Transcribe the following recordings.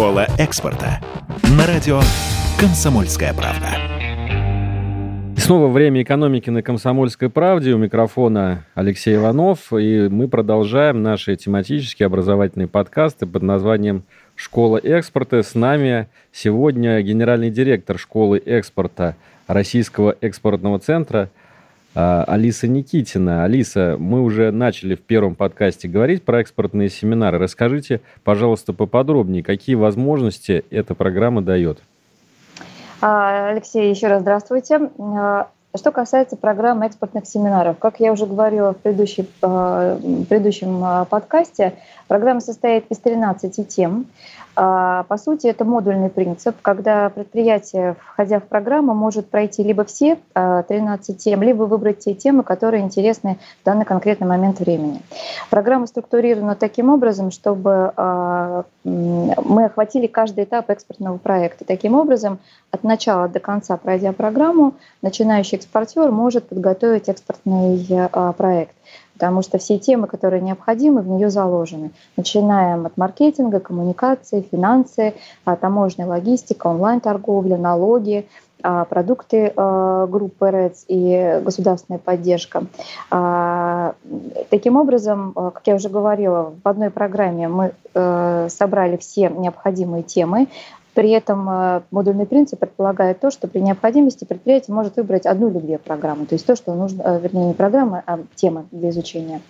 Школа экспорта. На радио «Комсомольская правда». И снова время экономики на «Комсомольской правде». У микрофона Алексей Иванов. И мы продолжаем наши тематические образовательные подкасты под названием «Школа экспорта». С нами сегодня генеральный директор школы экспорта Российского экспортного центра – Алиса Никитина. Алиса, мы уже начали в первом подкасте говорить про экспортные семинары. Расскажите, пожалуйста, поподробнее, какие возможности эта программа дает. А, Алексей, еще раз здравствуйте. Что касается программы экспортных семинаров, как я уже говорила в предыдущем, предыдущем подкасте, программа состоит из 13 тем. А, по сути, это модульный принцип, когда предприятие, входя в программу, может пройти либо все 13 а, тем, либо выбрать те темы, которые интересны в данный конкретный момент времени. Программа структурирована таким образом, чтобы мы охватили каждый этап экспортного проекта. Таким образом, от начала до конца, пройдя программу, начинающий экспортер может подготовить экспортный проект потому что все темы, которые необходимы, в нее заложены. Начинаем от маркетинга, коммуникации, финансы, а, таможня, логистика, онлайн-торговля, налоги, а, продукты а, группы РЭЦ и государственная поддержка. Таким образом, как я уже говорила, в одной программе мы э, собрали все необходимые темы, при этом э, модульный принцип предполагает то, что при необходимости предприятие может выбрать одну или две программы, то есть то, что нужно, э, вернее, не программы, а темы для изучения.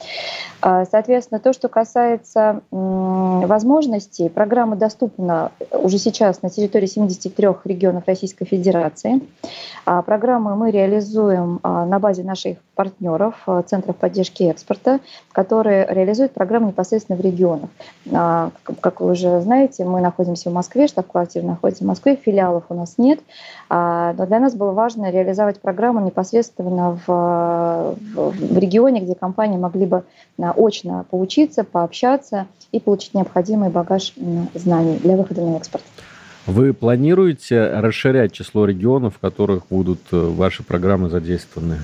А, соответственно, то, что касается возможностей, программа доступна уже сейчас на территории 73 регионов Российской Федерации. А, программы мы реализуем а, на базе наших партнеров, центров поддержки экспорта, которые реализуют программы непосредственно в регионах. Как вы уже знаете, мы находимся в Москве, штаб-квартира находится в Москве, филиалов у нас нет. Но для нас было важно реализовать программу непосредственно в, в, регионе, где компании могли бы очно поучиться, пообщаться и получить необходимый багаж знаний для выхода на экспорт. Вы планируете расширять число регионов, в которых будут э, ваши программы задействованы?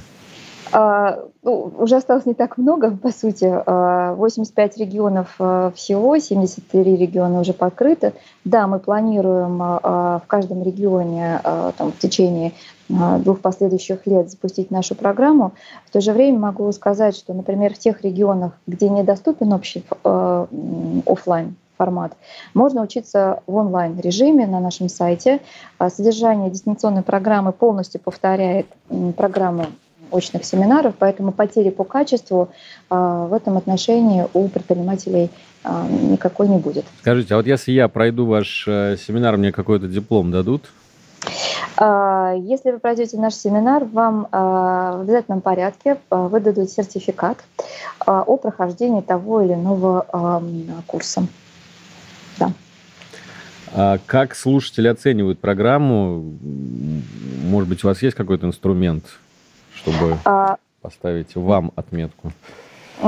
А, ну, уже осталось не так много, по сути. 85 а, регионов э, всего, 73 региона уже покрыты. Да, мы планируем а, в каждом регионе там, в течение двух последующих лет запустить нашу программу. В то же время могу сказать, что, например, в тех регионах, где недоступен общий офлайн формат. Можно учиться в онлайн-режиме на нашем сайте. Содержание дистанционной программы полностью повторяет программу очных семинаров, поэтому потери по качеству в этом отношении у предпринимателей никакой не будет. Скажите, а вот если я пройду ваш э, семинар, мне какой-то диплом дадут? А, если вы пройдете наш семинар, вам а, в обязательном порядке а, выдадут сертификат о прохождении того или иного курса. Да. А как слушатели оценивают программу? Может быть, у вас есть какой-то инструмент, чтобы поставить вам отметку?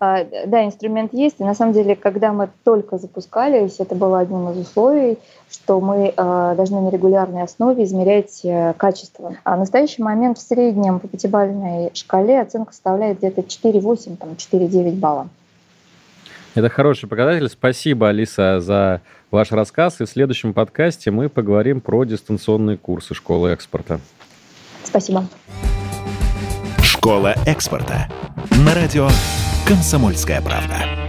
А, да, инструмент есть. И на самом деле, когда мы только запускались, это было одним из условий, что мы а, должны на регулярной основе измерять э, качество. А в настоящий момент в среднем по пятибалльной шкале оценка составляет где-то 4,8, там, 4,9 балла. Это хороший показатель. Спасибо, Алиса, за ваш рассказ. И в следующем подкасте мы поговорим про дистанционные курсы школы экспорта. Спасибо. Школа экспорта. На радио «Комсомольская правда».